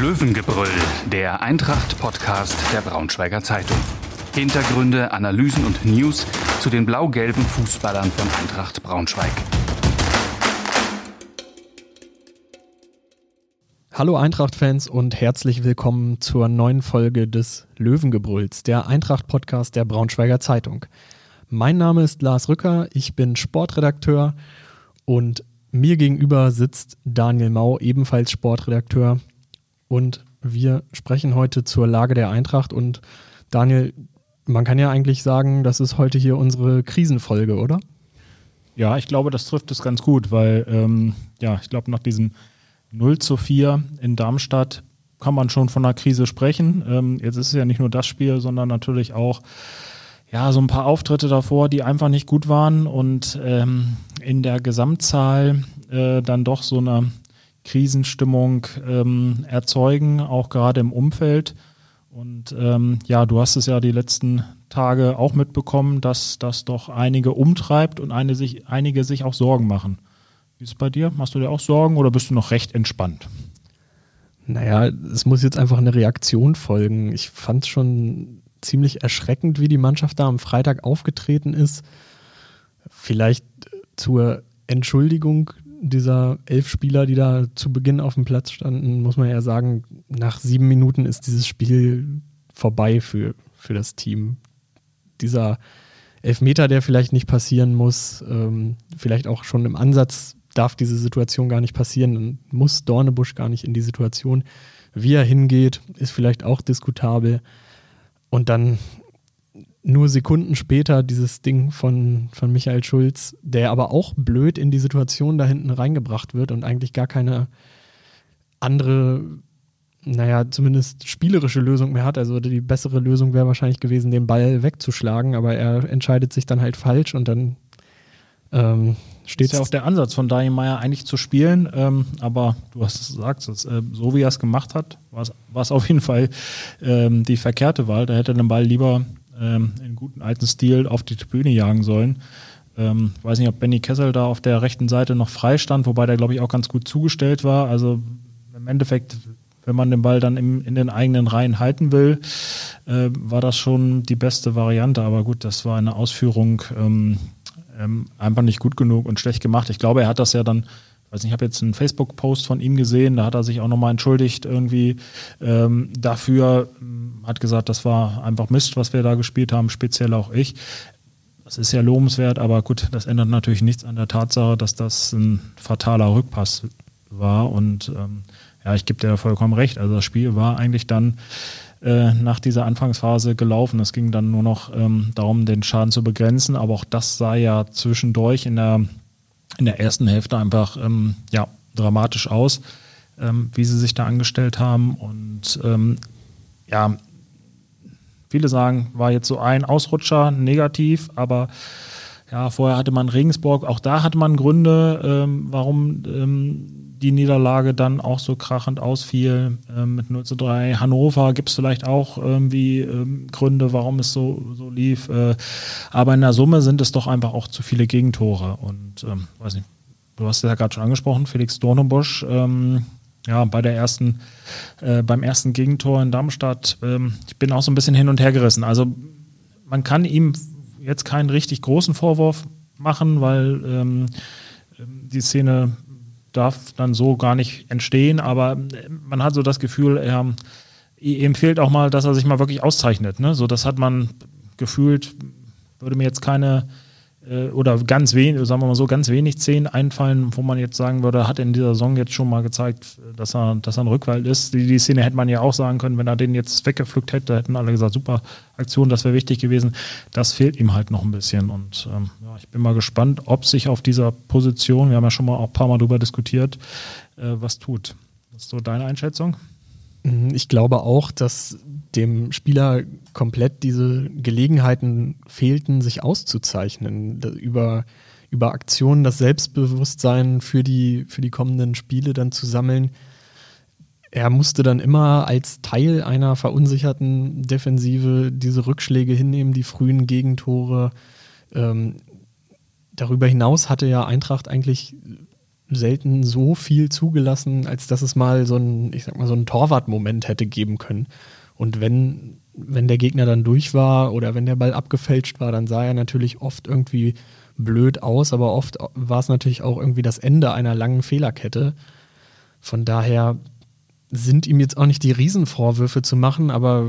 Löwengebrüll, der Eintracht-Podcast der Braunschweiger Zeitung. Hintergründe, Analysen und News zu den blau-gelben Fußballern von Eintracht Braunschweig. Hallo Eintracht-Fans und herzlich willkommen zur neuen Folge des Löwengebrülls, der Eintracht-Podcast der Braunschweiger Zeitung. Mein Name ist Lars Rücker, ich bin Sportredakteur und mir gegenüber sitzt Daniel Mau, ebenfalls Sportredakteur. Und wir sprechen heute zur Lage der Eintracht. Und Daniel, man kann ja eigentlich sagen, das ist heute hier unsere Krisenfolge, oder? Ja, ich glaube, das trifft es ganz gut, weil ähm, ja, ich glaube, nach diesem 0 zu 4 in Darmstadt kann man schon von einer Krise sprechen. Ähm, jetzt ist es ja nicht nur das Spiel, sondern natürlich auch ja, so ein paar Auftritte davor, die einfach nicht gut waren und ähm, in der Gesamtzahl äh, dann doch so eine Krisenstimmung ähm, erzeugen, auch gerade im Umfeld. Und ähm, ja, du hast es ja die letzten Tage auch mitbekommen, dass das doch einige umtreibt und eine sich, einige sich auch Sorgen machen. Wie ist es bei dir? Machst du dir auch Sorgen oder bist du noch recht entspannt? Naja, es muss jetzt einfach eine Reaktion folgen. Ich fand es schon ziemlich erschreckend, wie die Mannschaft da am Freitag aufgetreten ist. Vielleicht zur Entschuldigung dieser elf Spieler, die da zu Beginn auf dem Platz standen, muss man ja sagen, nach sieben Minuten ist dieses Spiel vorbei für, für das Team. Dieser Elfmeter, der vielleicht nicht passieren muss, ähm, vielleicht auch schon im Ansatz darf diese Situation gar nicht passieren, dann muss Dornebusch gar nicht in die Situation. Wie er hingeht, ist vielleicht auch diskutabel. Und dann nur Sekunden später dieses Ding von, von Michael Schulz, der aber auch blöd in die Situation da hinten reingebracht wird und eigentlich gar keine andere, naja, zumindest spielerische Lösung mehr hat. Also die bessere Lösung wäre wahrscheinlich gewesen, den Ball wegzuschlagen, aber er entscheidet sich dann halt falsch und dann ähm, steht ist ja auch der Ansatz von Daniel Meyer eigentlich zu spielen, ähm, aber du hast es gesagt, äh, so wie er es gemacht hat, war es auf jeden Fall ähm, die verkehrte Wahl. Da hätte er den Ball lieber ähm, in guten alten Stil auf die Tribüne jagen sollen. Ähm, weiß nicht, ob Benny Kessel da auf der rechten Seite noch frei stand, wobei der, glaube ich, auch ganz gut zugestellt war. Also im Endeffekt, wenn man den Ball dann im, in den eigenen Reihen halten will, äh, war das schon die beste Variante. Aber gut, das war eine Ausführung, ähm, ähm, einfach nicht gut genug und schlecht gemacht. Ich glaube, er hat das ja dann, nicht, ich habe jetzt einen Facebook-Post von ihm gesehen, da hat er sich auch nochmal entschuldigt irgendwie ähm, dafür, ähm, hat gesagt, das war einfach Mist, was wir da gespielt haben, speziell auch ich. Das ist ja lobenswert, aber gut, das ändert natürlich nichts an der Tatsache, dass das ein fataler Rückpass war und ähm, ja, ich gebe dir vollkommen recht. Also das Spiel war eigentlich dann äh, nach dieser Anfangsphase gelaufen. Es ging dann nur noch ähm, darum, den Schaden zu begrenzen, aber auch das sah ja zwischendurch in der, in der ersten Hälfte einfach ähm, ja, dramatisch aus, ähm, wie sie sich da angestellt haben. Und ähm, ja, viele sagen, war jetzt so ein Ausrutscher negativ, aber ja, vorher hatte man Regensburg, auch da hatte man Gründe, ähm, warum ähm, die Niederlage dann auch so krachend ausfiel äh, mit 0 zu 3. Hannover gibt es vielleicht auch irgendwie ähm, Gründe, warum es so, so lief. Äh, aber in der Summe sind es doch einfach auch zu viele Gegentore. Und ähm, weiß nicht, du hast es ja gerade schon angesprochen, Felix Dornebusch, ähm, ja, bei der ersten, äh, beim ersten Gegentor in Darmstadt, ähm, ich bin auch so ein bisschen hin und her gerissen. Also man kann ihm jetzt keinen richtig großen Vorwurf machen, weil ähm, die Szene darf dann so gar nicht entstehen, aber man hat so das Gefühl, er, ihm fehlt auch mal, dass er sich mal wirklich auszeichnet. Ne? So, das hat man gefühlt, würde mir jetzt keine äh, oder ganz wenig, sagen wir mal so, ganz wenig Szenen einfallen, wo man jetzt sagen würde, hat in dieser Saison jetzt schon mal gezeigt, dass er, dass er ein Rückwald ist. Die, die Szene hätte man ja auch sagen können, wenn er den jetzt weggepflückt hätte, hätten alle gesagt, super Aktion, das wäre wichtig gewesen. Das fehlt ihm halt noch ein bisschen. Und ähm, ja, ich bin mal gespannt, ob sich auf dieser Position, wir haben ja schon mal auch ein paar Mal drüber diskutiert, äh, was tut. Das ist so deine Einschätzung? Mhm, ich glaube auch, dass dem Spieler komplett diese Gelegenheiten fehlten, sich auszuzeichnen. Über, über Aktionen das Selbstbewusstsein für die, für die kommenden Spiele dann zu sammeln. Er musste dann immer als Teil einer verunsicherten Defensive diese Rückschläge hinnehmen, die frühen Gegentore. Ähm, darüber hinaus hatte ja Eintracht eigentlich selten so viel zugelassen, als dass es mal so ein, ich sag mal, so einen Torwart-Moment hätte geben können. Und wenn, wenn der Gegner dann durch war oder wenn der Ball abgefälscht war, dann sah er natürlich oft irgendwie blöd aus, aber oft war es natürlich auch irgendwie das Ende einer langen Fehlerkette. Von daher sind ihm jetzt auch nicht die Riesenvorwürfe zu machen, aber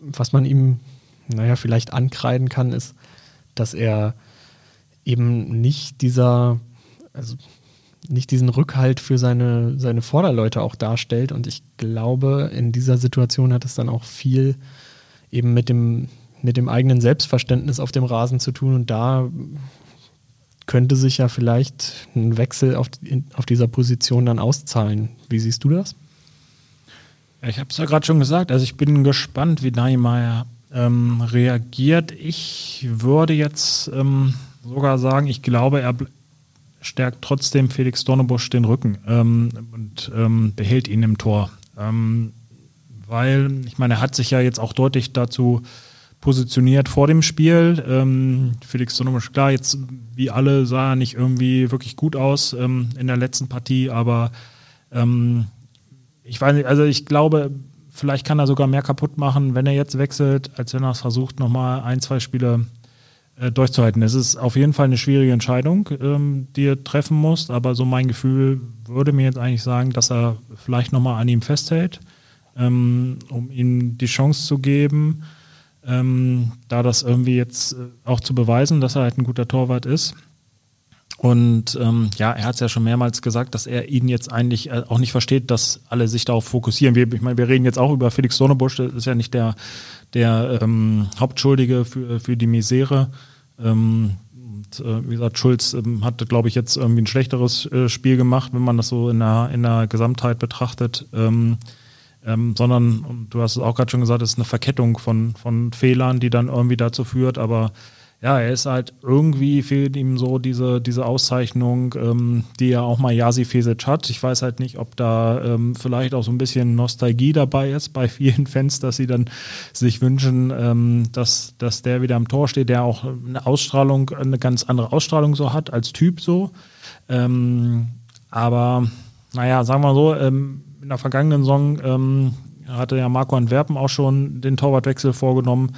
was man ihm, naja, vielleicht ankreiden kann, ist, dass er eben nicht dieser, also nicht diesen Rückhalt für seine, seine Vorderleute auch darstellt. Und ich glaube, in dieser Situation hat es dann auch viel eben mit dem, mit dem eigenen Selbstverständnis auf dem Rasen zu tun. Und da könnte sich ja vielleicht ein Wechsel auf, auf dieser Position dann auszahlen. Wie siehst du das? Ich habe es ja gerade schon gesagt. Also ich bin gespannt, wie Neymar ähm, reagiert. Ich würde jetzt ähm, sogar sagen, ich glaube, er stärkt trotzdem Felix Dornebusch den Rücken ähm, und ähm, behält ihn im Tor. Ähm, weil, ich meine, er hat sich ja jetzt auch deutlich dazu positioniert vor dem Spiel. Ähm, Felix Dornebusch, klar, jetzt wie alle sah er nicht irgendwie wirklich gut aus ähm, in der letzten Partie, aber ähm, ich weiß nicht, also ich glaube, vielleicht kann er sogar mehr kaputt machen, wenn er jetzt wechselt, als wenn er es versucht, nochmal ein, zwei Spiele äh, durchzuhalten. Es ist auf jeden Fall eine schwierige Entscheidung, ähm, die er treffen muss, aber so mein Gefühl würde mir jetzt eigentlich sagen, dass er vielleicht nochmal an ihm festhält, ähm, um ihm die Chance zu geben, ähm, da das irgendwie jetzt äh, auch zu beweisen, dass er halt ein guter Torwart ist. Und ähm, ja, er hat es ja schon mehrmals gesagt, dass er ihn jetzt eigentlich äh, auch nicht versteht, dass alle sich darauf fokussieren. Wir, ich meine, wir reden jetzt auch über Felix Sonnebusch, das ist ja nicht der, der ähm, Hauptschuldige für, für die Misere. Ähm, und, äh, wie gesagt, Schulz ähm, hatte, glaube ich, jetzt irgendwie ein schlechteres äh, Spiel gemacht, wenn man das so in der, in der Gesamtheit betrachtet. Ähm, ähm, sondern, du hast es auch gerade schon gesagt, es ist eine Verkettung von, von Fehlern, die dann irgendwie dazu führt, aber ja, er ist halt irgendwie fehlt ihm so diese, diese Auszeichnung, ähm, die ja auch mal Jasi Fesic hat. Ich weiß halt nicht, ob da ähm, vielleicht auch so ein bisschen Nostalgie dabei ist bei vielen Fans, dass sie dann sich wünschen, ähm, dass, dass der wieder am Tor steht, der auch eine Ausstrahlung, eine ganz andere Ausstrahlung so hat als Typ so. Ähm, aber naja, sagen wir so, ähm, in der vergangenen Saison ähm, hatte ja Marco Antwerpen auch schon den Torwartwechsel vorgenommen.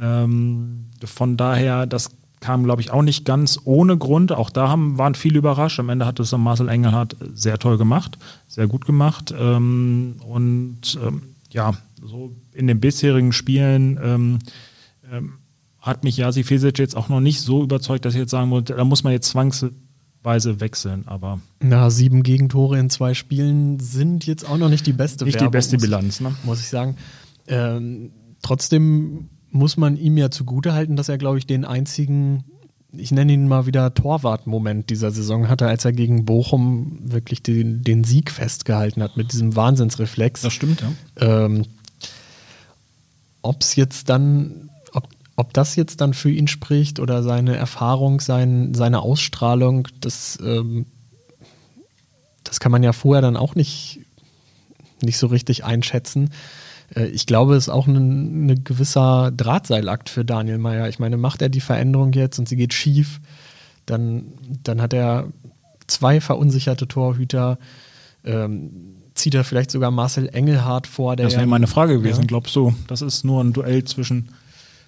Ähm, von daher, das kam, glaube ich, auch nicht ganz ohne Grund. Auch da haben, waren viele überrascht. Am Ende hat es Marcel Engelhardt sehr toll gemacht, sehr gut gemacht. Ähm, und ähm, ja, so in den bisherigen Spielen ähm, ähm, hat mich Jasi Fesic jetzt auch noch nicht so überzeugt, dass ich jetzt sagen muss, da muss man jetzt zwangsweise wechseln. Aber Na, sieben Gegentore in zwei Spielen sind jetzt auch noch nicht die beste nicht Werbung, die beste Bilanz, ne? muss ich sagen. Ähm, trotzdem muss man ihm ja zugutehalten, dass er, glaube ich, den einzigen, ich nenne ihn mal wieder Torwart-Moment dieser Saison hatte, als er gegen Bochum wirklich den, den Sieg festgehalten hat mit diesem Wahnsinnsreflex. Das stimmt, ja. Ähm, ob es jetzt dann, ob, ob das jetzt dann für ihn spricht oder seine Erfahrung, sein, seine Ausstrahlung, das, ähm, das kann man ja vorher dann auch nicht, nicht so richtig einschätzen. Äh, ich glaube, es ist auch ein, ein gewisser Drahtseilakt für Daniel Meyer. Ich meine, macht er die Veränderung jetzt und sie geht schief, dann, dann hat er zwei verunsicherte Torhüter. Ähm, zieht er vielleicht sogar Marcel Engelhardt vor? das wäre meine Frage gewesen. Ja. Glaubst du, das ist nur ein Duell zwischen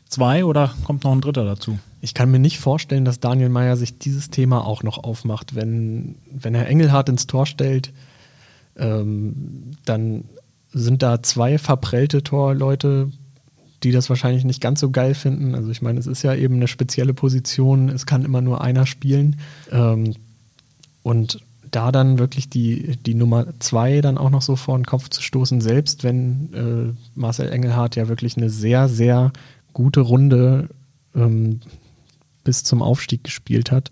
zwei oder kommt noch ein dritter dazu? Ich kann mir nicht vorstellen, dass Daniel Meyer sich dieses Thema auch noch aufmacht. Wenn, wenn er Engelhardt ins Tor stellt, ähm, dann sind da zwei verprellte Torleute, die das wahrscheinlich nicht ganz so geil finden. Also ich meine, es ist ja eben eine spezielle Position, es kann immer nur einer spielen. Ähm, und da dann wirklich die, die Nummer zwei dann auch noch so vor den Kopf zu stoßen, selbst wenn äh, Marcel Engelhardt ja wirklich eine sehr, sehr gute Runde ähm, bis zum Aufstieg gespielt hat.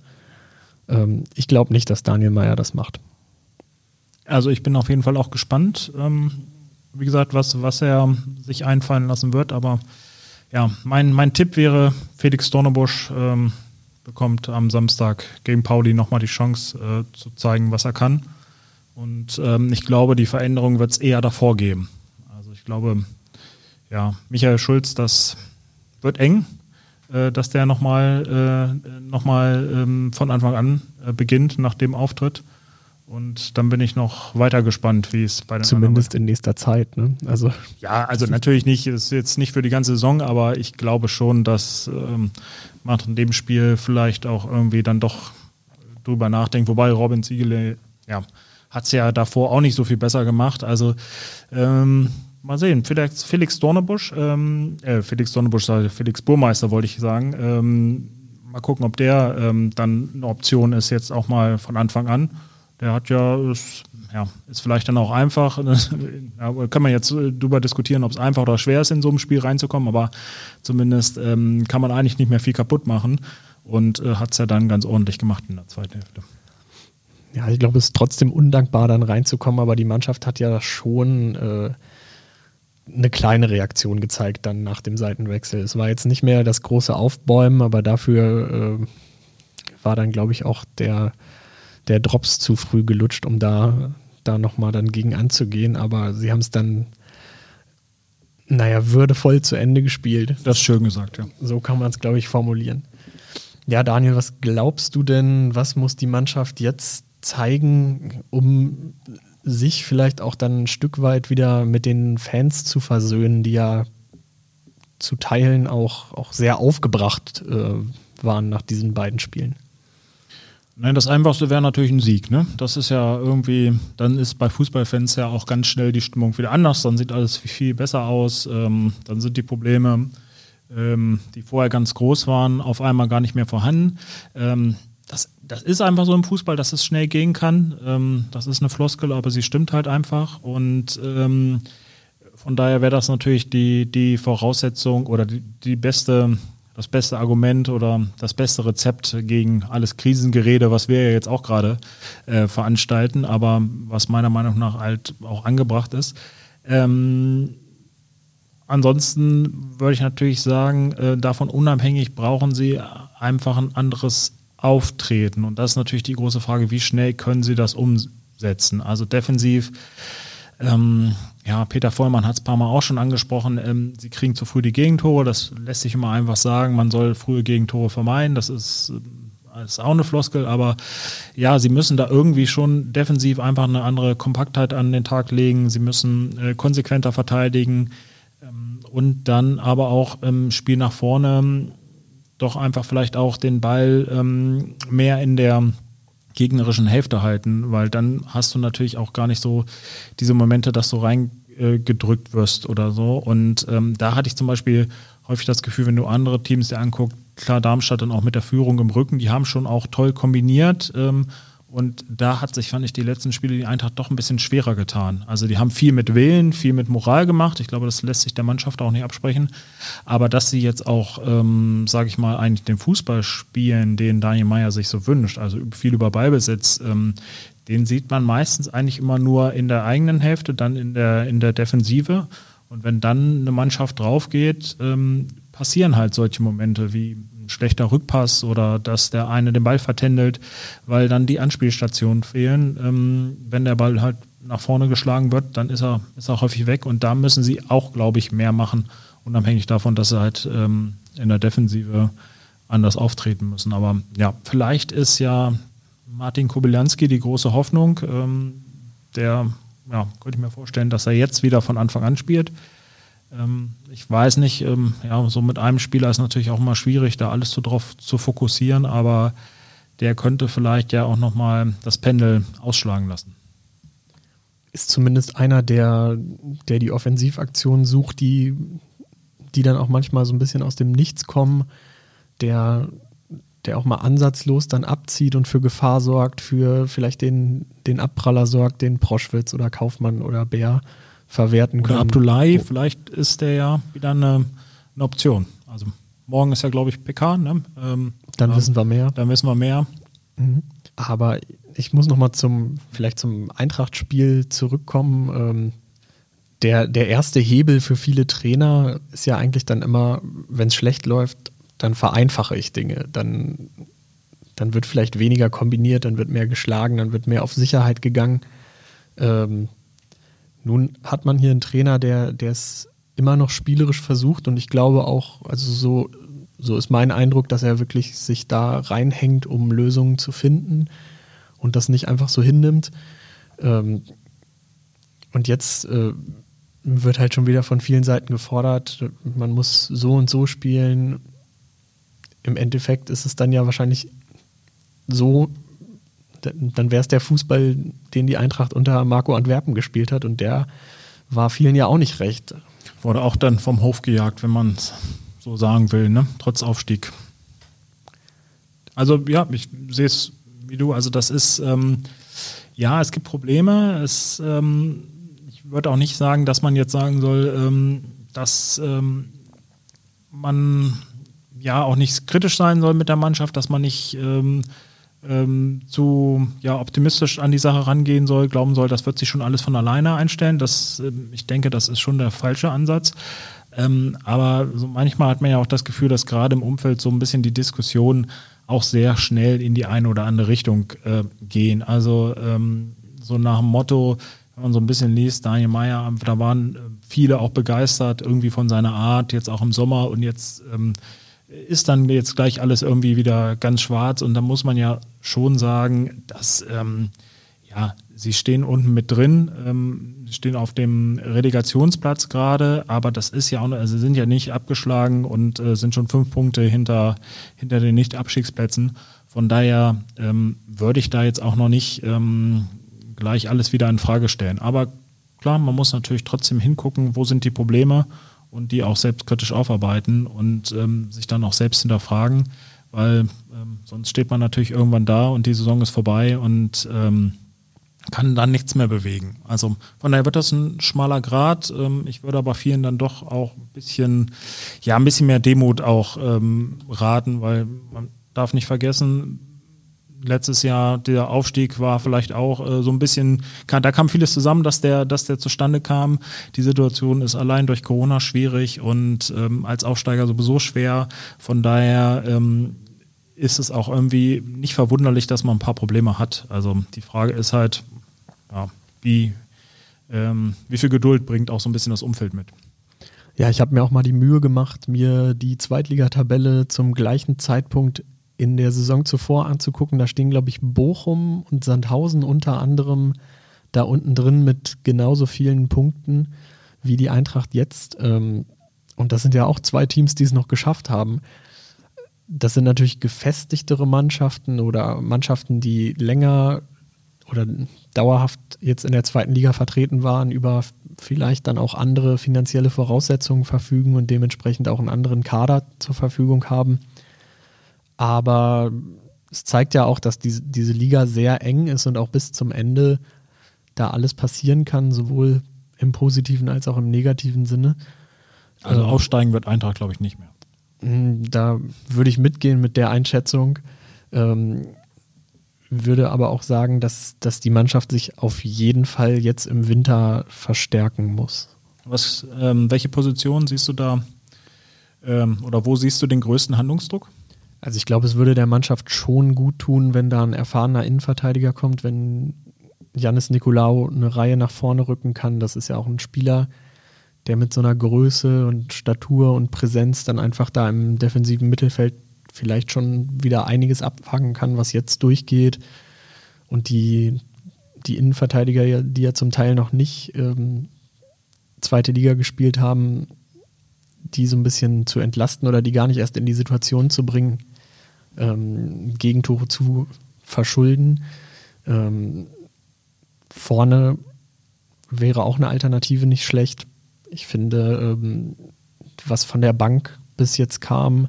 Ähm, ich glaube nicht, dass Daniel Meyer das macht. Also ich bin auf jeden Fall auch gespannt. Ähm, wie gesagt, was, was er sich einfallen lassen wird. Aber ja, mein, mein Tipp wäre, Felix Dornebusch ähm, bekommt am Samstag gegen Pauli nochmal die Chance äh, zu zeigen, was er kann. Und ähm, ich glaube, die Veränderung wird es eher davor geben. Also ich glaube, ja, Michael Schulz, das wird eng, äh, dass der nochmal äh, noch ähm, von Anfang an äh, beginnt nach dem Auftritt. Und dann bin ich noch weiter gespannt, wie es bei den Zumindest in nächster Zeit. Ne? Also ja, also natürlich nicht, ist jetzt nicht für die ganze Saison, aber ich glaube schon, dass ähm, man in dem Spiel vielleicht auch irgendwie dann doch drüber nachdenkt. Wobei Robin Ziegele, ja, hat es ja davor auch nicht so viel besser gemacht. Also ähm, mal sehen. Felix, Felix Dornebusch, ähm, äh, Felix Dornebusch, Felix Burmeister wollte ich sagen. Ähm, mal gucken, ob der ähm, dann eine Option ist, jetzt auch mal von Anfang an. Der hat ja, ja, ist vielleicht dann auch einfach. ja, kann man jetzt äh, drüber diskutieren, ob es einfach oder schwer ist, in so ein Spiel reinzukommen, aber zumindest ähm, kann man eigentlich nicht mehr viel kaputt machen und äh, hat es ja dann ganz ordentlich gemacht in der zweiten Hälfte. Ja, ich glaube, es ist trotzdem undankbar, dann reinzukommen, aber die Mannschaft hat ja schon äh, eine kleine Reaktion gezeigt dann nach dem Seitenwechsel. Es war jetzt nicht mehr das große Aufbäumen, aber dafür äh, war dann, glaube ich, auch der, der Drops zu früh gelutscht, um da, da nochmal dann gegen anzugehen. Aber sie haben es dann, naja, würdevoll zu Ende gespielt. Das ist schön gesagt, ja. So kann man es, glaube ich, formulieren. Ja, Daniel, was glaubst du denn, was muss die Mannschaft jetzt zeigen, um sich vielleicht auch dann ein Stück weit wieder mit den Fans zu versöhnen, die ja zu Teilen auch, auch sehr aufgebracht äh, waren nach diesen beiden Spielen. Nein, das Einfachste wäre natürlich ein Sieg. Ne? Das ist ja irgendwie, dann ist bei Fußballfans ja auch ganz schnell die Stimmung wieder anders. Dann sieht alles viel besser aus. Ähm, dann sind die Probleme, ähm, die vorher ganz groß waren, auf einmal gar nicht mehr vorhanden. Ähm, das, das ist einfach so im Fußball, dass es schnell gehen kann. Ähm, das ist eine Floskel, aber sie stimmt halt einfach. Und ähm, von daher wäre das natürlich die, die Voraussetzung oder die, die beste, das beste Argument oder das beste Rezept gegen alles Krisengerede, was wir ja jetzt auch gerade äh, veranstalten, aber was meiner Meinung nach halt auch angebracht ist. Ähm, ansonsten würde ich natürlich sagen, äh, davon unabhängig brauchen sie einfach ein anderes auftreten. Und das ist natürlich die große Frage, wie schnell können sie das umsetzen? Also defensiv, ähm, ja, Peter Vollmann hat es ein paar Mal auch schon angesprochen, ähm, sie kriegen zu früh die Gegentore, das lässt sich immer einfach sagen, man soll frühe Gegentore vermeiden, das ist, das ist auch eine Floskel, aber ja, sie müssen da irgendwie schon defensiv einfach eine andere Kompaktheit an den Tag legen, sie müssen äh, konsequenter verteidigen ähm, und dann aber auch im Spiel nach vorne doch einfach vielleicht auch den Ball ähm, mehr in der gegnerischen Hälfte halten, weil dann hast du natürlich auch gar nicht so diese Momente, dass du reingedrückt äh, wirst oder so. Und ähm, da hatte ich zum Beispiel häufig das Gefühl, wenn du andere Teams dir anguckst, klar Darmstadt dann auch mit der Führung im Rücken, die haben schon auch toll kombiniert. Ähm, und da hat sich, fand ich, die letzten Spiele die Eintracht doch ein bisschen schwerer getan. Also die haben viel mit Willen, viel mit Moral gemacht. Ich glaube, das lässt sich der Mannschaft auch nicht absprechen. Aber dass sie jetzt auch, ähm, sage ich mal, eigentlich den Fußball spielen, den Daniel Meyer sich so wünscht, also viel über Ballbesitz, ähm, den sieht man meistens eigentlich immer nur in der eigenen Hälfte, dann in der, in der Defensive. Und wenn dann eine Mannschaft draufgeht, ähm, passieren halt solche Momente wie schlechter Rückpass oder dass der eine den Ball vertändelt, weil dann die Anspielstationen fehlen. Ähm, wenn der Ball halt nach vorne geschlagen wird, dann ist er, ist er häufig weg und da müssen sie auch, glaube ich, mehr machen, unabhängig davon, dass sie halt ähm, in der Defensive anders auftreten müssen. Aber ja, vielleicht ist ja Martin Kobylanski die große Hoffnung. Ähm, der, ja, könnte ich mir vorstellen, dass er jetzt wieder von Anfang an spielt. Ähm, ich weiß nicht, ähm, ja, so mit einem Spieler ist natürlich auch immer schwierig, da alles so drauf zu fokussieren, aber der könnte vielleicht ja auch nochmal das Pendel ausschlagen lassen. Ist zumindest einer, der, der die Offensivaktionen sucht, die, die dann auch manchmal so ein bisschen aus dem Nichts kommen, der, der auch mal ansatzlos dann abzieht und für Gefahr sorgt, für vielleicht den, den Abpraller sorgt, den Proschwitz oder Kaufmann oder Bär verwerten können. Oder Abdullahi, oh. vielleicht ist der ja wieder eine, eine Option. Also morgen ist ja, glaube ich, PK. Ne? Ähm, dann wissen wir mehr. Dann wissen wir mehr. Mhm. Aber ich muss nochmal zum, vielleicht zum Eintracht-Spiel zurückkommen. Ähm, der, der erste Hebel für viele Trainer ist ja eigentlich dann immer, wenn es schlecht läuft, dann vereinfache ich Dinge. Dann, dann wird vielleicht weniger kombiniert, dann wird mehr geschlagen, dann wird mehr auf Sicherheit gegangen. Ähm, nun hat man hier einen Trainer, der, es immer noch spielerisch versucht und ich glaube auch, also so, so ist mein Eindruck, dass er wirklich sich da reinhängt, um Lösungen zu finden. und das nicht einfach so hinnimmt. Ähm, und jetzt äh, wird halt schon wieder von vielen Seiten gefordert, man muss so und so spielen. Im Endeffekt ist es dann ja wahrscheinlich so, dann wäre es der Fußball, den die Eintracht unter Marco Antwerpen gespielt hat und der war vielen ja auch nicht recht. Wurde auch dann vom Hof gejagt, wenn man es so sagen will, ne? trotz Aufstieg. Also ja, ich sehe es wie du, also das ist, ähm, ja, es gibt Probleme, es ähm, würde auch nicht sagen, dass man jetzt sagen soll, ähm, dass ähm, man ja auch nicht kritisch sein soll mit der Mannschaft, dass man nicht ähm, ähm, zu ja, optimistisch an die Sache rangehen soll, glauben soll, das wird sich schon alles von alleine einstellen. Das, ähm, ich denke, das ist schon der falsche Ansatz. Ähm, aber so manchmal hat man ja auch das Gefühl, dass gerade im Umfeld so ein bisschen die Diskussionen auch sehr schnell in die eine oder andere Richtung äh, gehen. Also ähm, so nach dem Motto, wenn man so ein bisschen liest, Daniel Meyer, da waren äh, viele auch begeistert irgendwie von seiner Art, jetzt auch im Sommer und jetzt ähm, ist dann jetzt gleich alles irgendwie wieder ganz schwarz und da muss man ja schon sagen, dass ähm, ja, sie stehen unten mit drin, ähm, stehen auf dem Relegationsplatz gerade, aber das ist ja auch, also sind ja nicht abgeschlagen und äh, sind schon fünf Punkte hinter, hinter den Nicht-Abstiegsplätzen. Von daher ähm, würde ich da jetzt auch noch nicht ähm, gleich alles wieder in Frage stellen. Aber klar, man muss natürlich trotzdem hingucken, wo sind die Probleme und die auch selbstkritisch aufarbeiten und ähm, sich dann auch selbst hinterfragen, weil ähm, sonst steht man natürlich irgendwann da und die Saison ist vorbei und ähm, kann dann nichts mehr bewegen. Also von daher wird das ein schmaler Grad. Ähm, ich würde aber vielen dann doch auch ein bisschen, ja, ein bisschen mehr Demut auch ähm, raten, weil man darf nicht vergessen, letztes Jahr der Aufstieg war vielleicht auch äh, so ein bisschen, da kam vieles zusammen, dass der, dass der zustande kam. Die Situation ist allein durch Corona schwierig und ähm, als Aufsteiger sowieso schwer. Von daher ähm, ist es auch irgendwie nicht verwunderlich, dass man ein paar Probleme hat. Also die Frage ist halt, ja, wie, ähm, wie viel Geduld bringt auch so ein bisschen das Umfeld mit. Ja, ich habe mir auch mal die Mühe gemacht, mir die Zweitligatabelle zum gleichen Zeitpunkt in der Saison zuvor anzugucken. Da stehen, glaube ich, Bochum und Sandhausen unter anderem da unten drin mit genauso vielen Punkten wie die Eintracht jetzt. Ähm, und das sind ja auch zwei Teams, die es noch geschafft haben. Das sind natürlich gefestigtere Mannschaften oder Mannschaften, die länger oder dauerhaft jetzt in der zweiten Liga vertreten waren, über vielleicht dann auch andere finanzielle Voraussetzungen verfügen und dementsprechend auch einen anderen Kader zur Verfügung haben. Aber es zeigt ja auch, dass diese, diese Liga sehr eng ist und auch bis zum Ende da alles passieren kann, sowohl im positiven als auch im negativen Sinne. Also ähm, aufsteigen wird Eintracht, glaube ich, nicht mehr. Hm, da würde ich mitgehen mit der Einschätzung. Ähm, würde aber auch sagen, dass, dass die Mannschaft sich auf jeden Fall jetzt im Winter verstärken muss. Was, ähm, welche Position siehst du da ähm, oder wo siehst du den größten Handlungsdruck? Also ich glaube, es würde der Mannschaft schon gut tun, wenn da ein erfahrener Innenverteidiger kommt, wenn Janis Nikolaou eine Reihe nach vorne rücken kann. Das ist ja auch ein Spieler, der mit so einer Größe und Statur und Präsenz dann einfach da im defensiven Mittelfeld vielleicht schon wieder einiges abfangen kann, was jetzt durchgeht. Und die, die Innenverteidiger, die ja zum Teil noch nicht ähm, zweite Liga gespielt haben, die so ein bisschen zu entlasten oder die gar nicht erst in die Situation zu bringen, ähm, Gegentore zu verschulden. Ähm, vorne wäre auch eine Alternative nicht schlecht. Ich finde, ähm, was von der Bank bis jetzt kam,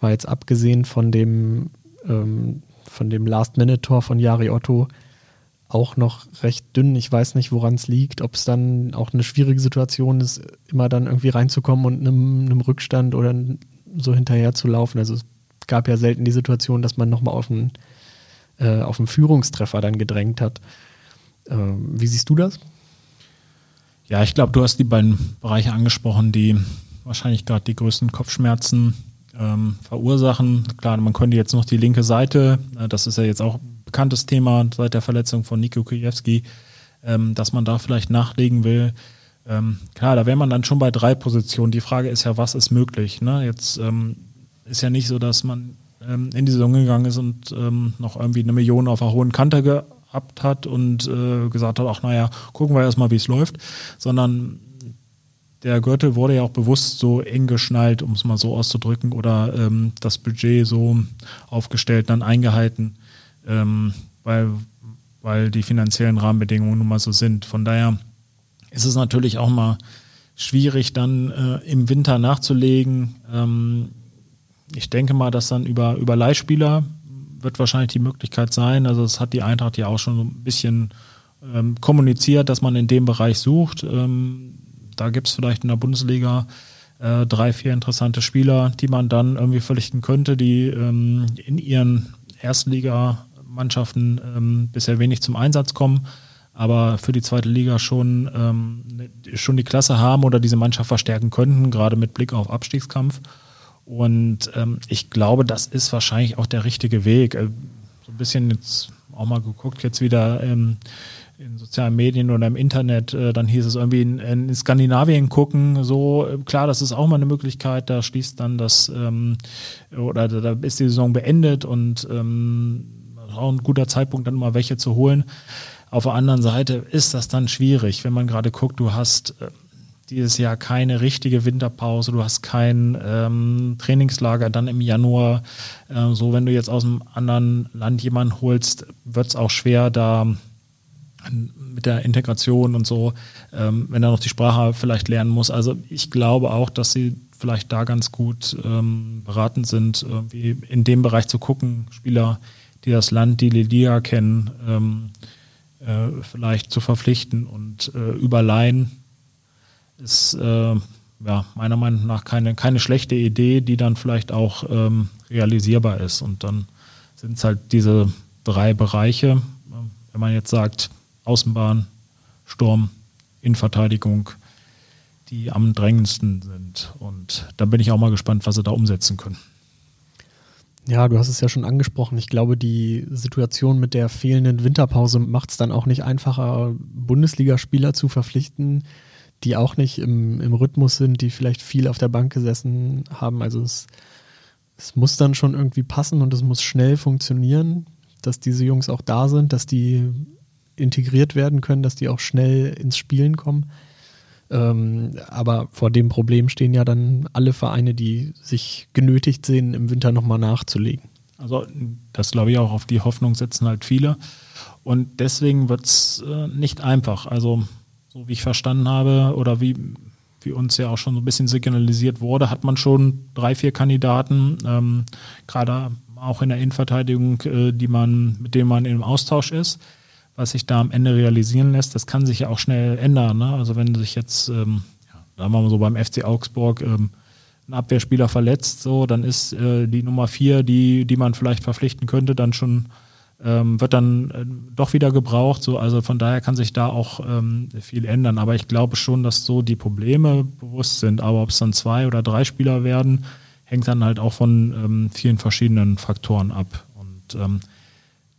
war jetzt abgesehen von dem, ähm, von dem Last-Minute-Tor von Jari Otto auch noch recht dünn. Ich weiß nicht, woran es liegt, ob es dann auch eine schwierige Situation ist, immer dann irgendwie reinzukommen und einem, einem Rückstand oder so hinterher zu laufen. Also gab ja selten die Situation, dass man nochmal auf einen, äh, auf einen Führungstreffer dann gedrängt hat. Ähm, wie siehst du das? Ja, ich glaube, du hast die beiden Bereiche angesprochen, die wahrscheinlich gerade die größten Kopfschmerzen ähm, verursachen. Klar, man könnte jetzt noch die linke Seite, äh, das ist ja jetzt auch ein bekanntes Thema seit der Verletzung von Niko Kijewski, ähm, dass man da vielleicht nachlegen will. Ähm, klar, da wäre man dann schon bei drei Positionen. Die Frage ist ja, was ist möglich? Ne? Jetzt ähm, ist ja nicht so, dass man ähm, in die Saison gegangen ist und ähm, noch irgendwie eine Million auf der hohen Kante gehabt hat und äh, gesagt hat, ach naja, gucken wir erstmal, wie es läuft, sondern der Gürtel wurde ja auch bewusst so eng geschnallt, um es mal so auszudrücken, oder ähm, das Budget so aufgestellt, dann eingehalten, ähm, weil, weil die finanziellen Rahmenbedingungen nun mal so sind. Von daher ist es natürlich auch mal schwierig, dann äh, im Winter nachzulegen. Ähm, ich denke mal, dass dann über, über Leihspieler wird wahrscheinlich die Möglichkeit sein. Also es hat die Eintracht ja auch schon so ein bisschen ähm, kommuniziert, dass man in dem Bereich sucht. Ähm, da gibt es vielleicht in der Bundesliga äh, drei, vier interessante Spieler, die man dann irgendwie verlichten könnte, die ähm, in ihren Erstligamannschaften ähm, bisher wenig zum Einsatz kommen, aber für die zweite Liga schon, ähm, schon die Klasse haben oder diese Mannschaft verstärken könnten, gerade mit Blick auf Abstiegskampf. Und ähm, ich glaube, das ist wahrscheinlich auch der richtige Weg. Äh, so ein bisschen jetzt auch mal geguckt, jetzt wieder ähm, in sozialen Medien oder im Internet, äh, dann hieß es irgendwie in, in, Skandinavien gucken, so äh, klar, das ist auch mal eine Möglichkeit, da schließt dann das ähm, oder da ist die Saison beendet und ähm, auch ein guter Zeitpunkt, dann mal welche zu holen. Auf der anderen Seite ist das dann schwierig, wenn man gerade guckt, du hast äh, dieses Jahr keine richtige Winterpause, du hast kein ähm, Trainingslager dann im Januar. Äh, so, wenn du jetzt aus einem anderen Land jemanden holst, wird es auch schwer, da mit der Integration und so, ähm, wenn er noch die Sprache vielleicht lernen muss. Also ich glaube auch, dass sie vielleicht da ganz gut ähm, beraten sind, irgendwie in dem Bereich zu gucken, Spieler, die das Land, die Liga kennen, ähm, äh, vielleicht zu verpflichten und äh, überleihen ist äh, ja, meiner Meinung nach keine, keine schlechte Idee, die dann vielleicht auch ähm, realisierbar ist. Und dann sind es halt diese drei Bereiche. Wenn man jetzt sagt, Außenbahn, Sturm, Innenverteidigung, die am drängendsten sind. Und da bin ich auch mal gespannt, was sie da umsetzen können. Ja, du hast es ja schon angesprochen. Ich glaube, die Situation mit der fehlenden Winterpause macht es dann auch nicht einfacher, Bundesligaspieler zu verpflichten, die auch nicht im, im Rhythmus sind, die vielleicht viel auf der Bank gesessen haben. Also es, es muss dann schon irgendwie passen und es muss schnell funktionieren, dass diese Jungs auch da sind, dass die integriert werden können, dass die auch schnell ins Spielen kommen. Ähm, aber vor dem Problem stehen ja dann alle Vereine, die sich genötigt sehen, im Winter nochmal nachzulegen. Also das glaube ich auch auf die Hoffnung setzen halt viele. Und deswegen wird es äh, nicht einfach. Also so wie ich verstanden habe oder wie, wie uns ja auch schon so ein bisschen signalisiert wurde, hat man schon drei, vier Kandidaten, ähm, gerade auch in der Innenverteidigung, äh, die man, mit denen man im Austausch ist. Was sich da am Ende realisieren lässt, das kann sich ja auch schnell ändern. Ne? Also wenn sich jetzt, ähm, ja, da waren wir so beim FC Augsburg, ähm, ein Abwehrspieler verletzt, so, dann ist äh, die Nummer vier, die, die man vielleicht verpflichten könnte, dann schon ähm, wird dann äh, doch wieder gebraucht. So, also von daher kann sich da auch ähm, viel ändern. Aber ich glaube schon, dass so die Probleme bewusst sind. Aber ob es dann zwei oder drei Spieler werden, hängt dann halt auch von ähm, vielen verschiedenen Faktoren ab. Und ähm,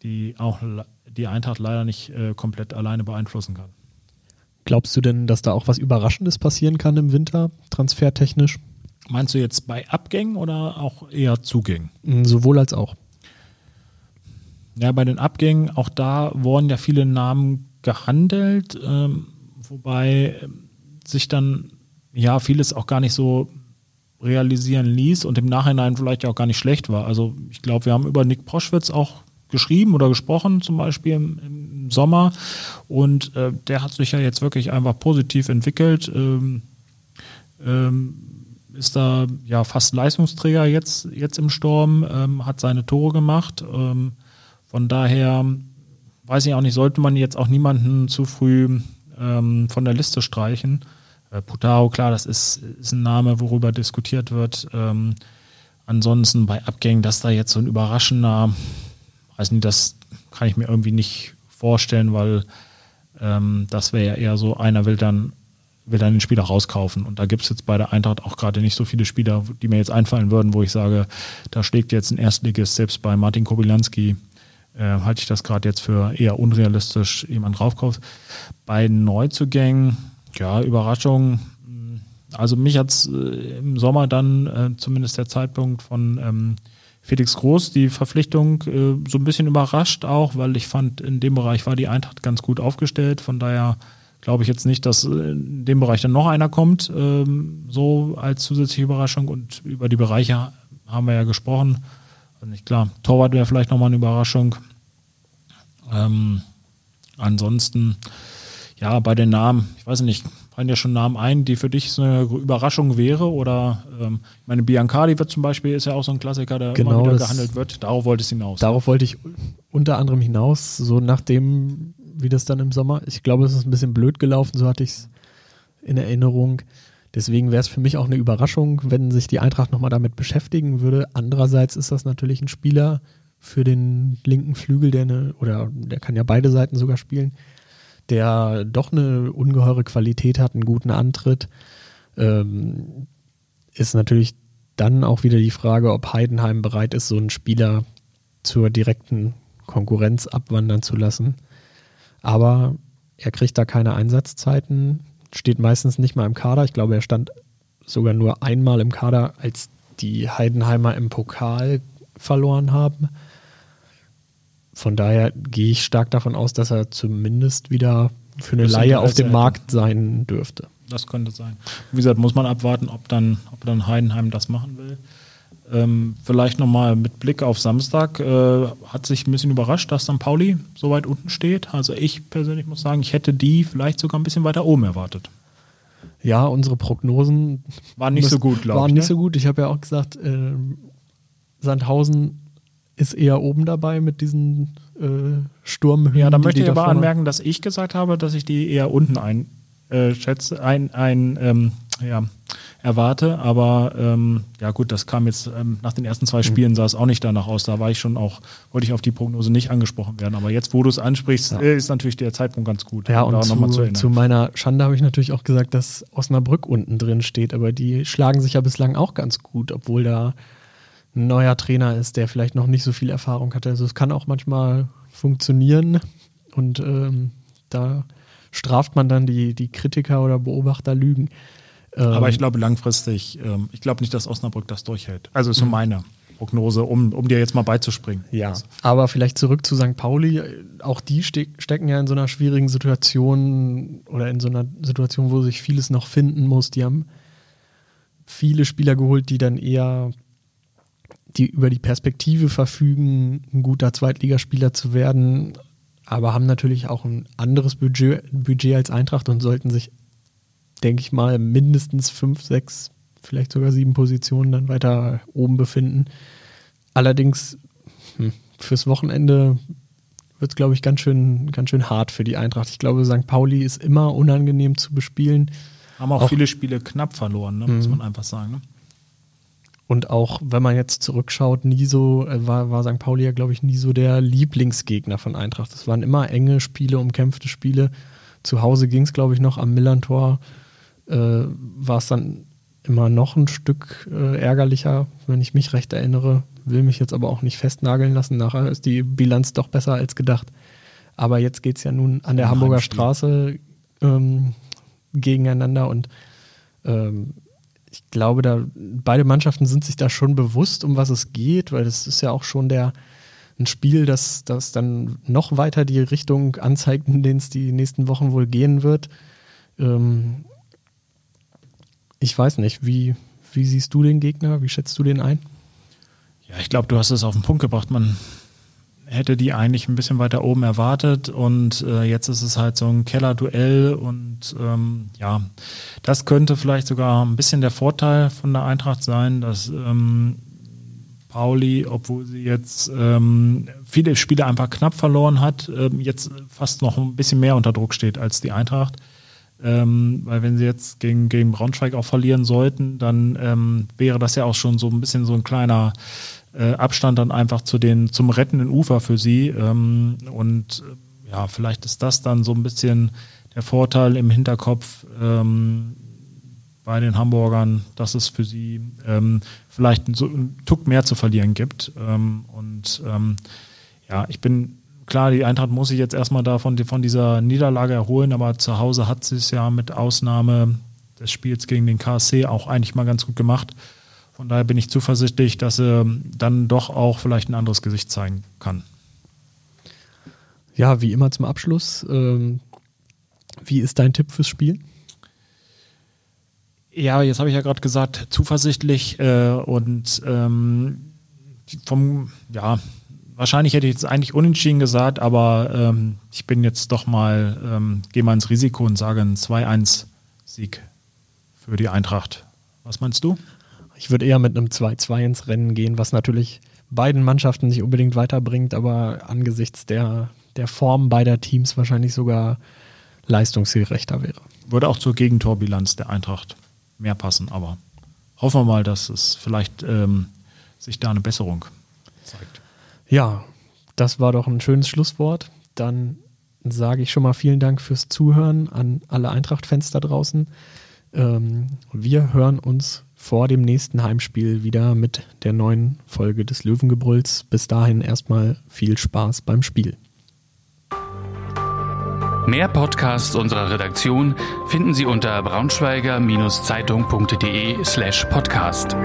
die auch die Eintracht leider nicht äh, komplett alleine beeinflussen kann. Glaubst du denn, dass da auch was Überraschendes passieren kann im Winter, transfertechnisch? Meinst du jetzt bei Abgängen oder auch eher Zugängen? Sowohl als auch. Ja, bei den Abgängen, auch da wurden ja viele Namen gehandelt, ähm, wobei ähm, sich dann ja vieles auch gar nicht so realisieren ließ und im Nachhinein vielleicht auch gar nicht schlecht war. Also ich glaube, wir haben über Nick Proschwitz auch geschrieben oder gesprochen, zum Beispiel im, im Sommer. Und äh, der hat sich ja jetzt wirklich einfach positiv entwickelt. Ähm, ähm, ist da ja fast Leistungsträger jetzt, jetzt im Sturm, ähm, hat seine Tore gemacht. Ähm, von daher weiß ich auch nicht, sollte man jetzt auch niemanden zu früh ähm, von der Liste streichen. Äh, Putaro, klar, das ist, ist ein Name, worüber diskutiert wird. Ähm, ansonsten bei Abgängen, dass da jetzt so ein überraschender, weiß nicht, das kann ich mir irgendwie nicht vorstellen, weil ähm, das wäre ja eher so, einer will dann will dann den Spieler rauskaufen. Und da gibt es jetzt bei der Eintracht auch gerade nicht so viele Spieler, die mir jetzt einfallen würden, wo ich sage, da schlägt jetzt ein Erstligist, selbst bei Martin Kobilanski, äh, halte ich das gerade jetzt für eher unrealistisch, jemand raufkauft. Bei Neuzugängen, ja, Überraschung. Also mich hat es äh, im Sommer dann äh, zumindest der Zeitpunkt von ähm, Felix Groß, die Verpflichtung äh, so ein bisschen überrascht auch, weil ich fand, in dem Bereich war die Eintracht ganz gut aufgestellt. Von daher glaube ich jetzt nicht, dass in dem Bereich dann noch einer kommt, ähm, so als zusätzliche Überraschung. Und über die Bereiche haben wir ja gesprochen. Nicht klar, Torwart wäre vielleicht nochmal eine Überraschung. Ähm, ansonsten, ja, bei den Namen, ich weiß nicht, fallen ja schon Namen ein, die für dich so eine Überraschung wäre? Oder ähm, ich meine, Biancardi wird zum Beispiel, ist ja auch so ein Klassiker, der Genau, immer wieder gehandelt wird. Darauf wollte es hinaus. Darauf wollte ich unter anderem hinaus, so nachdem, wie das dann im Sommer, ich glaube, es ist ein bisschen blöd gelaufen, so hatte ich es in Erinnerung. Deswegen wäre es für mich auch eine Überraschung, wenn sich die Eintracht nochmal damit beschäftigen würde. Andererseits ist das natürlich ein Spieler für den linken Flügel, der eine, oder der kann ja beide Seiten sogar spielen, der doch eine ungeheure Qualität hat, einen guten Antritt. Ähm, ist natürlich dann auch wieder die Frage, ob Heidenheim bereit ist, so einen Spieler zur direkten Konkurrenz abwandern zu lassen. Aber er kriegt da keine Einsatzzeiten, steht meistens nicht mal im Kader. Ich glaube, er stand sogar nur einmal im Kader, als die Heidenheimer im Pokal verloren haben. Von daher gehe ich stark davon aus, dass er zumindest wieder für eine Laie auf dem. Markt sein dürfte. Das könnte sein. Wie gesagt, muss man abwarten, ob dann, ob dann Heidenheim das machen will. Ähm, vielleicht nochmal mit Blick auf Samstag. Äh, hat sich ein bisschen überrascht, dass St. Pauli so weit unten steht. Also ich persönlich muss sagen, ich hätte die vielleicht sogar ein bisschen weiter oben erwartet. Ja, unsere Prognosen Waren nicht so gut, glaube Waren ich. nicht ne? so gut. Ich habe ja auch gesagt, ähm, Sandhausen ist eher oben dabei mit diesen äh, Sturmhöhen. Ja, da möchte ich aber anmerken, dass ich gesagt habe, dass ich die eher unten ein, äh, ein, ein ähm, ja, erwarte. Aber ähm, ja gut, das kam jetzt ähm, nach den ersten Mhm. zwei Spielen sah es auch nicht danach aus. Da war ich schon auch, wollte ich auf die Prognose nicht angesprochen werden. Aber jetzt, wo du es ansprichst, äh, ist natürlich der Zeitpunkt ganz gut. Ja, und zu, erinnern. zu meiner Schande habe ich natürlich auch gesagt, dass Osnabrück unten drin steht, aber die schlagen sich ja bislang auch ganz gut, obwohl da ein neuer Trainer ist, der vielleicht noch nicht so viel Erfahrung hatte. Also es kann auch manchmal funktionieren und ähm, da straft man dann die, die Kritiker oder Beobachter Lügen. Ähm, aber ich glaube langfristig, ähm, ich glaube nicht, dass Osnabrück das durchhält. Also ist so meine Prognose, um, um dir jetzt mal beizuspringen. Ja, aber vielleicht zurück zu St. Pauli. Auch die ste stecken ja in so einer schwierigen Situation oder in so einer Situation, wo sich vieles noch finden muss. Die haben viele Spieler geholt, die dann eher die über die Perspektive verfügen, ein guter Zweitligaspieler zu werden, aber haben natürlich auch ein anderes Budget, Budget als Eintracht und sollten sich, denke ich mal, mindestens fünf, sechs, vielleicht sogar sieben Positionen dann weiter oben befinden. Allerdings hm, fürs Wochenende wird es, glaube ich, ganz schön, ganz schön hart für die Eintracht. Ich glaube, St. Pauli ist immer unangenehm zu bespielen. Haben auch, Auch- viele Spiele knapp verloren, ne? muss Mhm. man einfach sagen. Ne? Und auch wenn man jetzt zurückschaut, nie so, äh, war, war St. Pauli ja, glaube ich, nie so der Lieblingsgegner von Eintracht. Es waren immer enge Spiele, umkämpfte Spiele. Zu Hause ging es, glaube ich, noch am Millantor. Äh, war es dann immer noch ein Stück äh, ärgerlicher, wenn ich mich recht erinnere. Will mich jetzt aber auch nicht festnageln lassen. Nachher ist die Bilanz doch besser als gedacht. Aber jetzt geht es ja nun an der Hamburger Heimspiel. Straße ähm, gegeneinander und ähm, ich glaube, da beide Mannschaften sind sich da schon bewusst, um was es geht, weil das ist ja auch schon der ein Spiel, das, das dann noch weiter die Richtung anzeigt, in denen es die nächsten Wochen wohl gehen wird. Ähm, ich weiß nicht, wie, wie siehst du den Gegner? Wie schätzt du den ein? Ja, ich glaube, du hast es auf den Punkt gebracht. Man hätte die eigentlich ein bisschen weiter oben erwartet und äh, jetzt ist es halt so ein Kellerduell und ähm, ja, das könnte vielleicht sogar ein bisschen der Vorteil von der Eintracht sein, dass ähm, Pauli, obwohl sie jetzt ähm, viele Spiele einfach knapp verloren hat, ähm, jetzt fast noch ein bisschen mehr unter Druck steht als die Eintracht. Ähm, weil wenn sie jetzt gegen, gegen Braunschweig auch verlieren sollten, dann ähm, wäre das ja auch schon so ein bisschen so ein kleiner äh, Abstand dann einfach zu den, zum rettenden Ufer für sie. Ähm, und äh, ja, vielleicht ist das dann so ein bisschen der Vorteil im Hinterkopf ähm, bei den Hamburgern, dass es für sie ähm, vielleicht so einen Tuck mehr zu verlieren gibt. Ähm, und ja, ich bin klar, die Eintracht muss sich jetzt erstmal davon von dieser Niederlage erholen, aber zu Hause hat sie es ja mit Ausnahme des Spiels gegen den KSC auch eigentlich mal ganz gut gemacht. Von daher bin ich zuversichtlich, dass er dann doch auch vielleicht ein anderes Gesicht zeigen kann. Ja, wie immer zum Abschluss. Ähm, wie ist dein Tipp fürs Spiel? Ja, jetzt habe ich ja gerade gesagt, zuversichtlich äh, und ähm, vom, ja, wahrscheinlich hätte ich jetzt eigentlich unentschieden gesagt, aber ähm, ich bin jetzt doch mal, ähm, gehe mal ins Risiko und sage einen 2-1-Sieg für die Eintracht. Was meinst du? Ich würde eher mit einem 2-2 ins Rennen gehen, was natürlich beiden Mannschaften nicht unbedingt weiterbringt, aber angesichts der, der Form beider Teams wahrscheinlich sogar leistungsgerechter wäre. Würde auch zur Gegentorbilanz der Eintracht mehr passen, aber hoffen wir mal, dass es vielleicht ähm, sich da eine Besserung zeigt. Ja, das war doch ein schönes Schlusswort. Dann sage ich schon mal vielen Dank fürs Zuhören an alle Eintracht-Fans da draußen. Ähm, wir hören uns vor dem nächsten Heimspiel wieder mit der neuen Folge des Löwengebrülls. Bis dahin erstmal viel Spaß beim Spiel. Mehr Podcasts unserer Redaktion finden Sie unter braunschweiger-zeitung.de slash podcast.